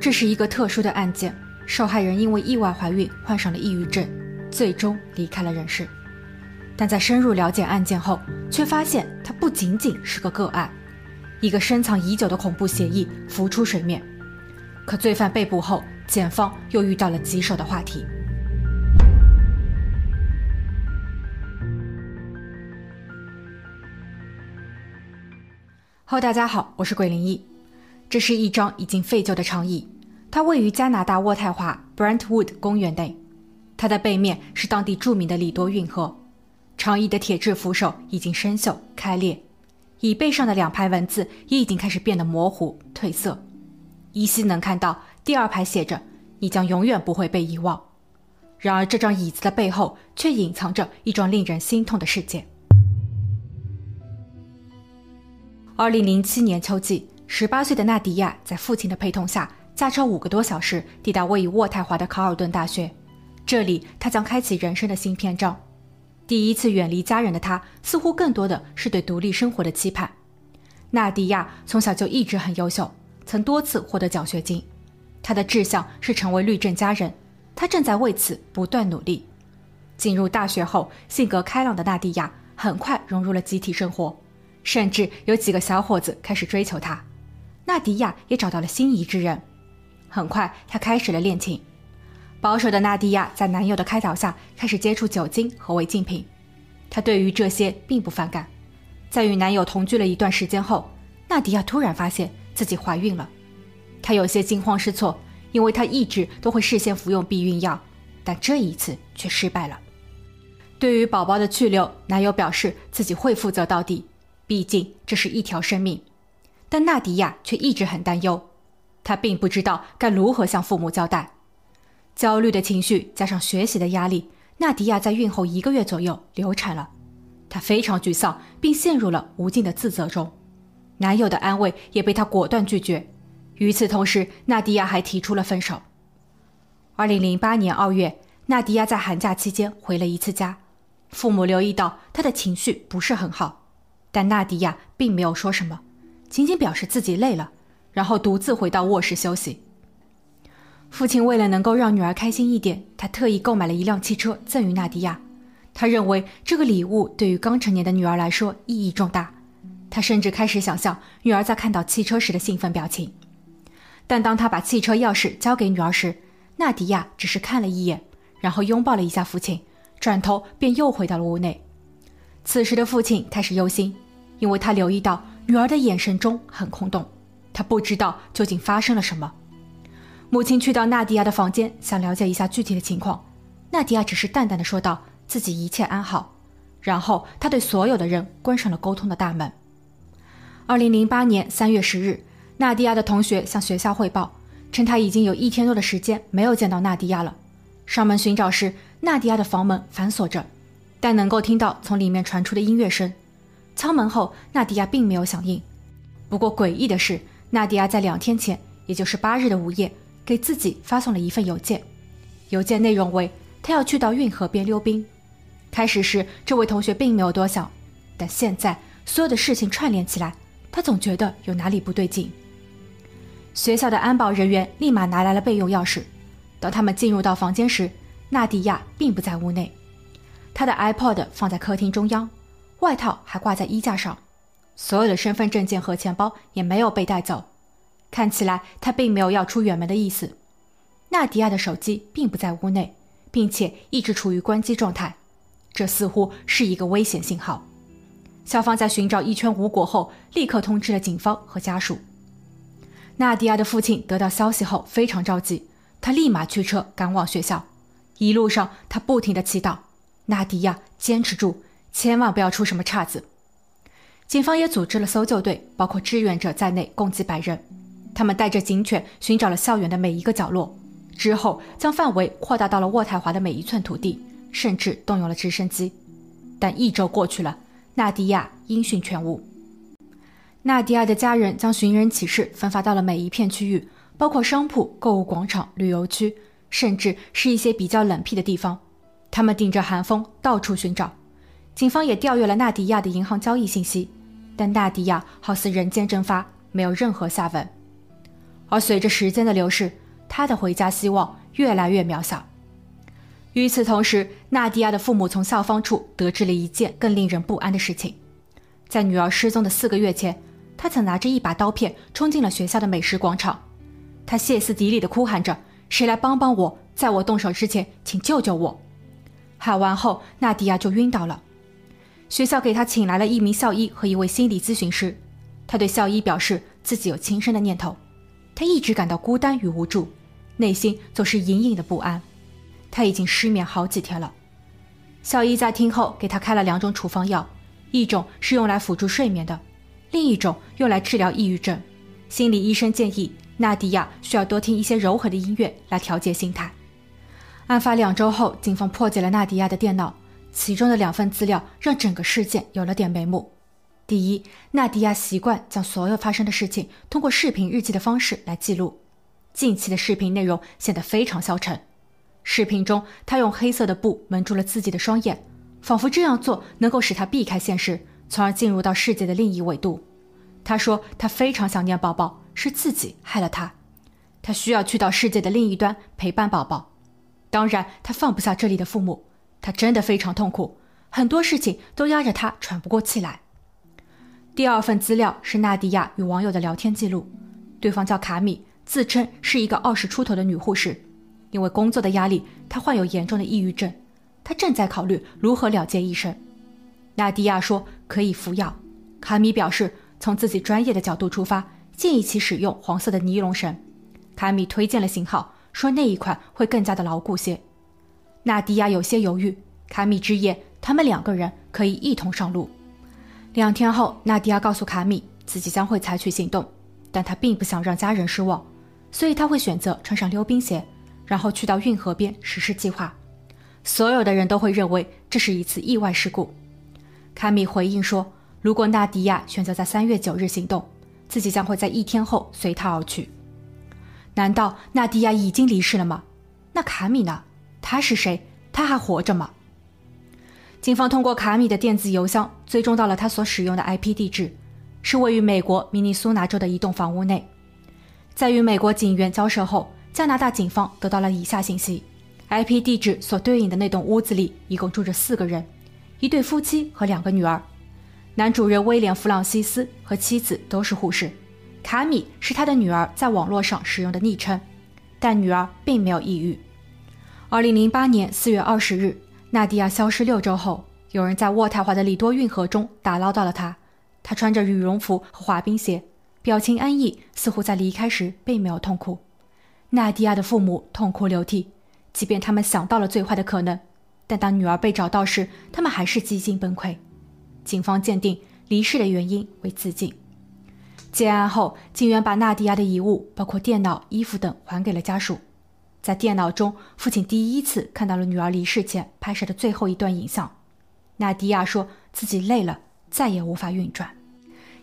这是一个特殊的案件，受害人因为意外怀孕患上了抑郁症，最终离开了人世。但在深入了解案件后，却发现它不仅仅是个个案，一个深藏已久的恐怖协议浮出水面。可罪犯被捕后，检方又遇到了棘手的话题。Hello，大家好，我是鬼灵异。这是一张已经废旧的长椅，它位于加拿大渥太华 Brentwood 公园内。它的背面是当地著名的里多运河。长椅的铁质扶手已经生锈开裂，椅背上的两排文字也已经开始变得模糊褪色。依稀能看到第二排写着“你将永远不会被遗忘”。然而，这张椅子的背后却隐藏着一桩令人心痛的事件。二零零七年秋季，十八岁的纳迪亚在父亲的陪同下，驾车五个多小时抵达位于渥太华的卡尔顿大学。这里，他将开启人生的新篇章。第一次远离家人的他，似乎更多的是对独立生活的期盼。纳迪亚从小就一直很优秀，曾多次获得奖学金。他的志向是成为律政佳人，他正在为此不断努力。进入大学后，性格开朗的纳迪亚很快融入了集体生活。甚至有几个小伙子开始追求她，纳迪亚也找到了心仪之人。很快，她开始了恋情。保守的纳迪亚在男友的开导下，开始接触酒精和违禁品。她对于这些并不反感。在与男友同居了一段时间后，纳迪亚突然发现自己怀孕了。她有些惊慌失措，因为她一直都会事先服用避孕药，但这一次却失败了。对于宝宝的去留，男友表示自己会负责到底。毕竟这是一条生命，但纳迪亚却一直很担忧，她并不知道该如何向父母交代。焦虑的情绪加上学习的压力，纳迪亚在孕后一个月左右流产了。她非常沮丧，并陷入了无尽的自责中。男友的安慰也被她果断拒绝。与此同时，纳迪亚还提出了分手。二零零八年二月，纳迪亚在寒假期间回了一次家，父母留意到她的情绪不是很好。但纳迪亚并没有说什么，仅仅表示自己累了，然后独自回到卧室休息。父亲为了能够让女儿开心一点，他特意购买了一辆汽车赠予纳迪亚。他认为这个礼物对于刚成年的女儿来说意义重大。他甚至开始想象女儿在看到汽车时的兴奋表情。但当他把汽车钥匙交给女儿时，纳迪亚只是看了一眼，然后拥抱了一下父亲，转头便又回到了屋内。此时的父亲开始忧心，因为他留意到女儿的眼神中很空洞，她不知道究竟发生了什么。母亲去到纳迪亚的房间，想了解一下具体的情况。纳迪亚只是淡淡的说道：“自己一切安好。”然后他对所有的人关上了沟通的大门。二零零八年三月十日，纳迪亚的同学向学校汇报，称他已经有一天多的时间没有见到纳迪亚了。上门寻找时，纳迪亚的房门反锁着。但能够听到从里面传出的音乐声，敲门后，纳迪亚并没有响应。不过诡异的是，纳迪亚在两天前，也就是八日的午夜，给自己发送了一份邮件，邮件内容为他要去到运河边溜冰。开始时，这位同学并没有多想，但现在所有的事情串联起来，他总觉得有哪里不对劲。学校的安保人员立马拿来了备用钥匙，当他们进入到房间时，纳迪亚并不在屋内。他的 iPod 放在客厅中央，外套还挂在衣架上，所有的身份证件和钱包也没有被带走，看起来他并没有要出远门的意思。纳迪亚的手机并不在屋内，并且一直处于关机状态，这似乎是一个危险信号。校方在寻找一圈无果后，立刻通知了警方和家属。纳迪亚的父亲得到消息后非常着急，他立马驱车赶往学校，一路上他不停地祈祷。纳迪亚，坚持住，千万不要出什么岔子。警方也组织了搜救队，包括志愿者在内，共计百人。他们带着警犬寻找了校园的每一个角落，之后将范围扩大到了渥太华的每一寸土地，甚至动用了直升机。但一周过去了，纳迪亚音讯全无。纳迪亚的家人将寻人启事分发到了每一片区域，包括商铺、购物广场、旅游区，甚至是一些比较冷僻的地方。他们顶着寒风到处寻找，警方也调阅了纳迪亚的银行交易信息，但纳迪亚好似人间蒸发，没有任何下文。而随着时间的流逝，他的回家希望越来越渺小。与此同时，纳迪亚的父母从校方处得知了一件更令人不安的事情：在女儿失踪的四个月前，他曾拿着一把刀片冲进了学校的美食广场，他歇斯底里地哭喊着：“谁来帮帮我！在我动手之前，请救救我！”喊完后，纳迪亚就晕倒了。学校给他请来了一名校医和一位心理咨询师。他对校医表示自己有轻生的念头，他一直感到孤单与无助，内心总是隐隐的不安。他已经失眠好几天了。校医在听后给他开了两种处方药，一种是用来辅助睡眠的，另一种用来治疗抑郁症。心理医生建议纳迪亚需要多听一些柔和的音乐来调节心态。案发两周后，警方破解了纳迪亚的电脑，其中的两份资料让整个事件有了点眉目。第一，纳迪亚习惯将所有发生的事情通过视频日记的方式来记录。近期的视频内容显得非常消沉。视频中，他用黑色的布蒙住了自己的双眼，仿佛这样做能够使他避开现实，从而进入到世界的另一维度。他说他非常想念宝宝，是自己害了他，他需要去到世界的另一端陪伴宝宝。当然，他放不下这里的父母，他真的非常痛苦，很多事情都压着他喘不过气来。第二份资料是纳迪亚与网友的聊天记录，对方叫卡米，自称是一个二十出头的女护士，因为工作的压力，她患有严重的抑郁症，她正在考虑如何了结一生。纳迪亚说可以服药，卡米表示从自己专业的角度出发，建议其使用黄色的尼龙绳。卡米推荐了型号，说那一款会更加的牢固些。纳迪亚有些犹豫，卡米之言他们两个人可以一同上路。两天后，纳迪亚告诉卡米自己将会采取行动，但他并不想让家人失望，所以他会选择穿上溜冰鞋，然后去到运河边实施计划。所有的人都会认为这是一次意外事故。卡米回应说：“如果纳迪亚选择在三月九日行动，自己将会在一天后随他而去。”难道纳迪亚已经离世了吗？那卡米呢？他是谁？他还活着吗？警方通过卡米的电子邮箱追踪到了他所使用的 IP 地址，是位于美国明尼苏达州的一栋房屋内。在与美国警员交涉后，加拿大警方得到了以下信息：IP 地址所对应的那栋屋子里一共住着四个人，一对夫妻和两个女儿。男主人威廉·弗朗西斯和妻子都是护士，卡米是他的女儿在网络上使用的昵称，但女儿并没有抑郁。二零零八年四月二十日。纳迪亚消失六周后，有人在渥太华的里多运河中打捞到了她。她穿着羽绒服和滑冰鞋，表情安逸，似乎在离开时并没有痛苦。纳迪亚的父母痛哭流涕，即便他们想到了最坏的可能，但当女儿被找到时，他们还是几近崩溃。警方鉴定离世的原因为自尽。结案后，警员把纳迪亚的遗物，包括电脑、衣服等，还给了家属。在电脑中，父亲第一次看到了女儿离世前拍摄的最后一段影像。纳迪亚说自己累了，再也无法运转。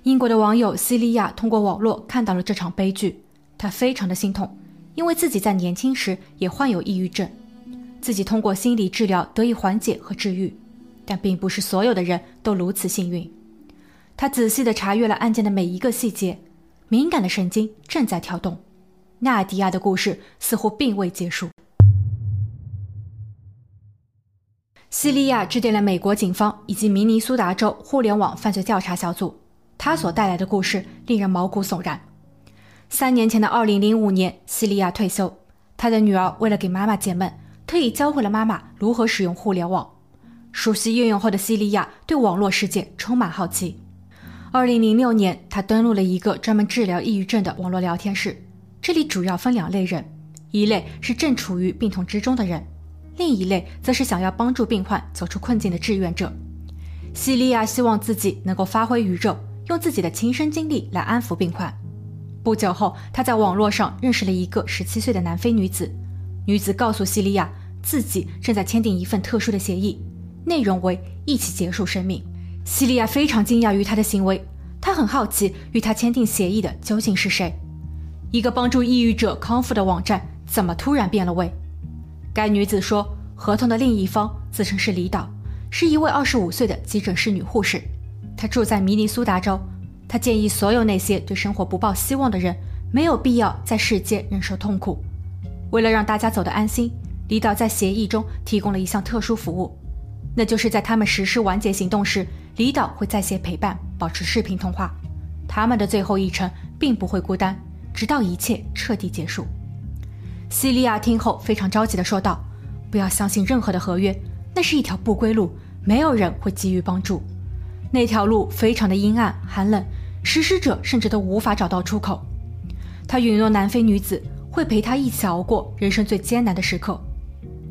英国的网友西利亚通过网络看到了这场悲剧，她非常的心痛，因为自己在年轻时也患有抑郁症，自己通过心理治疗得以缓解和治愈，但并不是所有的人都如此幸运。他仔细地查阅了案件的每一个细节，敏感的神经正在跳动。纳迪亚的故事似乎并未结束。西利亚致电了美国警方以及明尼苏达州互联网犯罪调查小组，他所带来的故事令人毛骨悚然。三年前的二零零五年，西利亚退休，他的女儿为了给妈妈解闷，特意教会了妈妈如何使用互联网。熟悉运用后的西利亚对网络世界充满好奇。二零零六年，他登录了一个专门治疗抑郁症的网络聊天室。这里主要分两类人，一类是正处于病痛之中的人，另一类则是想要帮助病患走出困境的志愿者。西利亚希望自己能够发挥余热，用自己的亲身经历来安抚病患。不久后，他在网络上认识了一个十七岁的南非女子，女子告诉西利亚，自己正在签订一份特殊的协议，内容为一起结束生命。西利亚非常惊讶于她的行为，他很好奇与他签订协议的究竟是谁。一个帮助抑郁者康复的网站怎么突然变了味？该女子说，合同的另一方自称是李导，是一位二十五岁的急诊室女护士，她住在明尼苏达州。她建议所有那些对生活不抱希望的人，没有必要在世界忍受痛苦。为了让大家走得安心，李导在协议中提供了一项特殊服务，那就是在他们实施完结行动时，李导会在线陪伴，保持视频通话。他们的最后一程并不会孤单，直到一切彻底结束。西利亚听后非常着急地说道：“不要相信任何的合约，那是一条不归路，没有人会给予帮助。那条路非常的阴暗寒冷，实施者甚至都无法找到出口。”他允诺南非女子会陪他一起熬过人生最艰难的时刻。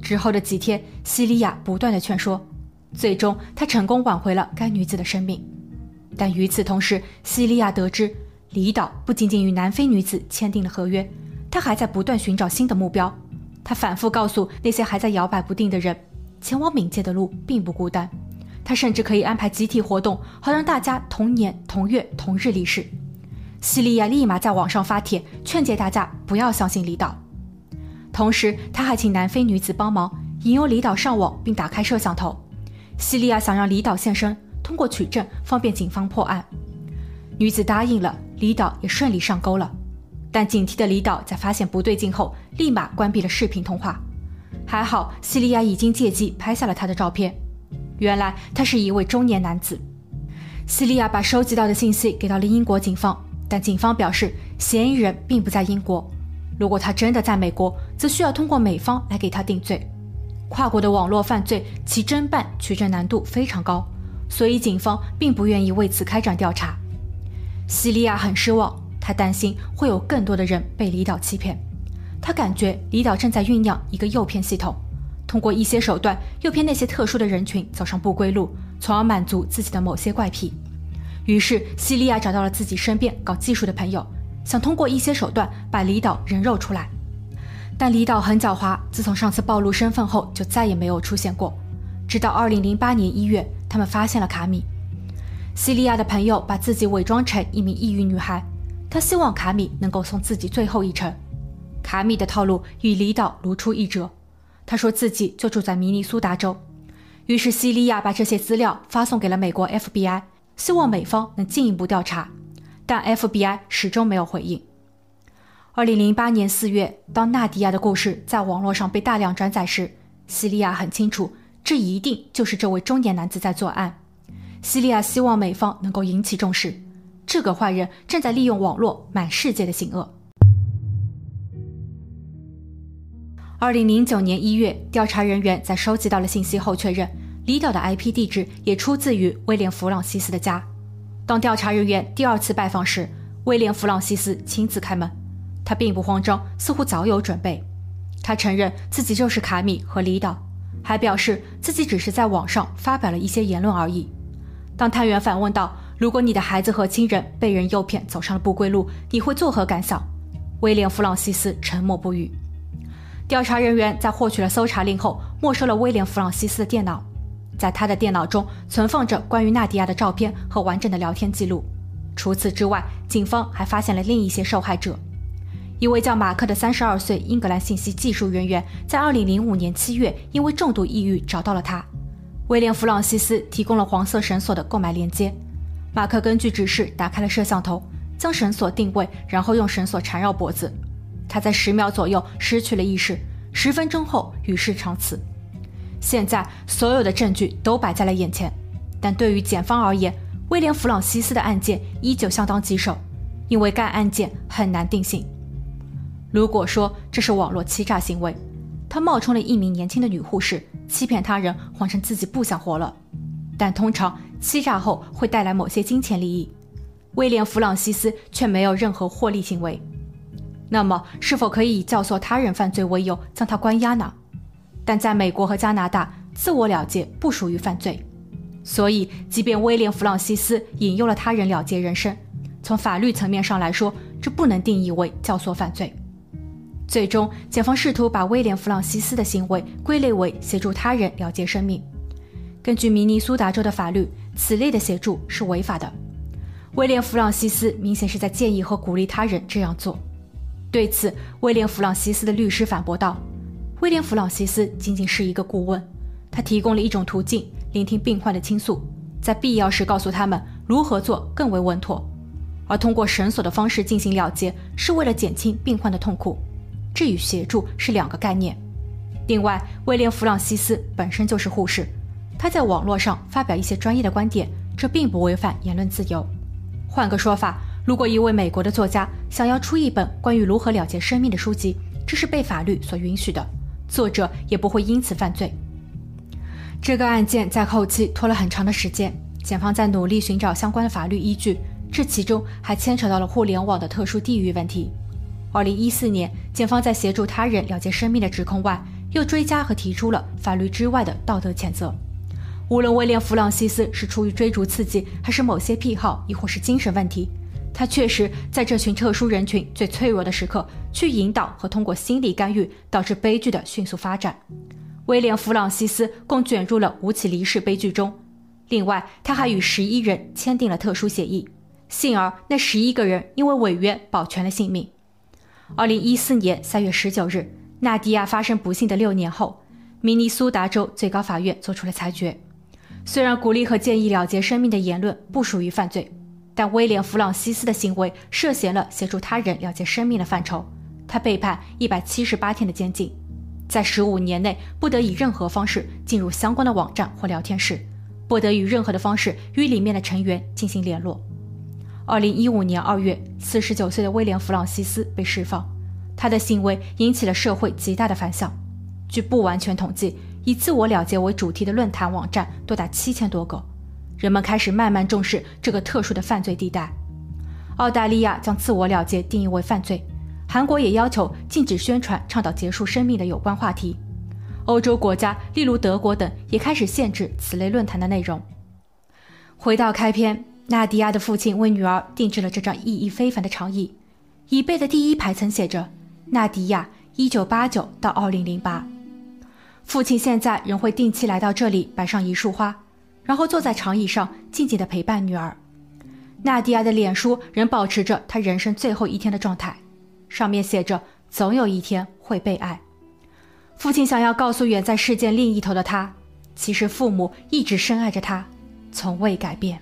之后的几天，西利亚不断的劝说，最终他成功挽回了该女子的生命。但与此同时，西利亚得知李导不仅仅与南非女子签订了合约，他还在不断寻找新的目标。他反复告诉那些还在摇摆不定的人，前往冥界的路并不孤单。他甚至可以安排集体活动，好让大家同年同月同日离世。西利亚立马在网上发帖劝诫大家不要相信李导，同时他还请南非女子帮忙引诱李导上网并打开摄像头。西利亚想让李导现身，通过取证方便警方破案。女子答应了，李导也顺利上钩了。但警惕的李导在发现不对劲后，立马关闭了视频通话。还好西利亚已经借机拍下了他的照片，原来他是一位中年男子。西利亚把收集到的信息给到了英国警方。但警方表示，嫌疑人并不在英国。如果他真的在美国，则需要通过美方来给他定罪。跨国的网络犯罪，其侦办取证难度非常高，所以警方并不愿意为此开展调查。西利亚很失望，他担心会有更多的人被李导欺骗。他感觉李导正在酝酿一个诱骗系统，通过一些手段诱骗那些特殊的人群走上不归路，从而满足自己的某些怪癖。于是，西利亚找到了自己身边搞技术的朋友，想通过一些手段把李导人肉出来。但李导很狡猾，自从上次暴露身份后，就再也没有出现过。直到2008年1月，他们发现了卡米。西利亚的朋友把自己伪装成一名抑郁女孩，他希望卡米能够送自己最后一程。卡米的套路与李导如出一辙，他说自己就住在明尼苏达州。于是，西利亚把这些资料发送给了美国 FBI。希望美方能进一步调查，但 FBI 始终没有回应。二零零八年四月，当纳迪亚的故事在网络上被大量转载时，西利亚很清楚，这一定就是这位中年男子在作案。西利亚希望美方能够引起重视，这个坏人正在利用网络满世界的行恶。二零零九年一月，调查人员在收集到了信息后确认。李导的 IP 地址也出自于威廉·弗朗西斯的家。当调查人员第二次拜访时，威廉·弗朗西斯亲自开门。他并不慌张，似乎早有准备。他承认自己就是卡米和李导，还表示自己只是在网上发表了一些言论而已。当探员反问道：“如果你的孩子和亲人被人诱骗走上了不归路，你会作何感想？”威廉·弗朗西斯沉默不语。调查人员在获取了搜查令后，没收了威廉·弗朗西斯的电脑。在他的电脑中存放着关于纳迪亚的照片和完整的聊天记录。除此之外，警方还发现了另一些受害者。一位叫马克的三十二岁英格兰信息技术人员，在二零零五年七月因为重度抑郁找到了他。威廉·弗朗西斯提供了黄色绳索的购买链接。马克根据指示打开了摄像头，将绳索定位，然后用绳索缠绕脖子。他在十秒左右失去了意识，十分钟后与世长辞。现在所有的证据都摆在了眼前，但对于检方而言，威廉·弗朗西斯的案件依旧相当棘手，因为该案件很难定性。如果说这是网络欺诈行为，他冒充了一名年轻的女护士，欺骗他人，谎称自己不想活了。但通常欺诈后会带来某些金钱利益，威廉·弗朗西斯却没有任何获利行为。那么，是否可以以教唆他人犯罪为由将他关押呢？但在美国和加拿大，自我了结不属于犯罪，所以即便威廉·弗朗西斯引诱了他人了结人生，从法律层面上来说，这不能定义为教唆犯罪。最终，检方试图把威廉·弗朗西斯的行为归类为协助他人了结生命。根据明尼苏达州的法律，此类的协助是违法的。威廉·弗朗西斯明显是在建议和鼓励他人这样做。对此，威廉·弗朗西斯的律师反驳道。威廉·弗朗西斯仅仅是一个顾问，他提供了一种途径，聆听病患的倾诉，在必要时告诉他们如何做更为稳妥。而通过绳索的方式进行了结，是为了减轻病患的痛苦。这与协助是两个概念。另外，威廉·弗朗西斯本身就是护士，他在网络上发表一些专业的观点，这并不违反言论自由。换个说法，如果一位美国的作家想要出一本关于如何了结生命的书籍，这是被法律所允许的，作者也不会因此犯罪。这个案件在后期拖了很长的时间，检方在努力寻找相关的法律依据，这其中还牵扯到了互联网的特殊地域问题。二零一四年，检方在协助他人了结生命的指控外，又追加和提出了法律之外的道德谴责。无论威廉·弗朗西斯是出于追逐刺激，还是某些癖好，亦或是精神问题，他确实在这群特殊人群最脆弱的时刻，去引导和通过心理干预导致悲剧的迅速发展。威廉·弗朗西斯共卷入了五起离世悲剧中，另外他还与十一人签订了特殊协议，幸而那十一个人因为违约保全了性命。二零一四年三月十九日，纳迪亚发生不幸的六年后，明尼苏达州最高法院作出了裁决。虽然鼓励和建议了结生命的言论不属于犯罪，但威廉·弗朗西斯的行为涉嫌了协助他人了结生命的范畴。他被判一百七十八天的监禁，在十五年内不得以任何方式进入相关的网站或聊天室，不得以任何的方式与里面的成员进行联络。二零一五年二月，四十九岁的威廉·弗朗西斯被释放，他的行为引起了社会极大的反响。据不完全统计。以自我了结为主题的论坛网站多达七千多个，人们开始慢慢重视这个特殊的犯罪地带。澳大利亚将自我了结定义为犯罪，韩国也要求禁止宣传倡导结束生命的有关话题。欧洲国家，例如德国等，也开始限制此类论坛的内容。回到开篇，纳迪亚的父亲为女儿定制了这张意义非凡的长椅，椅背的第一排曾写着“纳迪亚，一九八九到二零零八”。父亲现在仍会定期来到这里摆上一束花，然后坐在长椅上静静地陪伴女儿。纳迪亚的脸书仍保持着她人生最后一天的状态，上面写着“总有一天会被爱”。父亲想要告诉远在世界另一头的他，其实父母一直深爱着他，从未改变。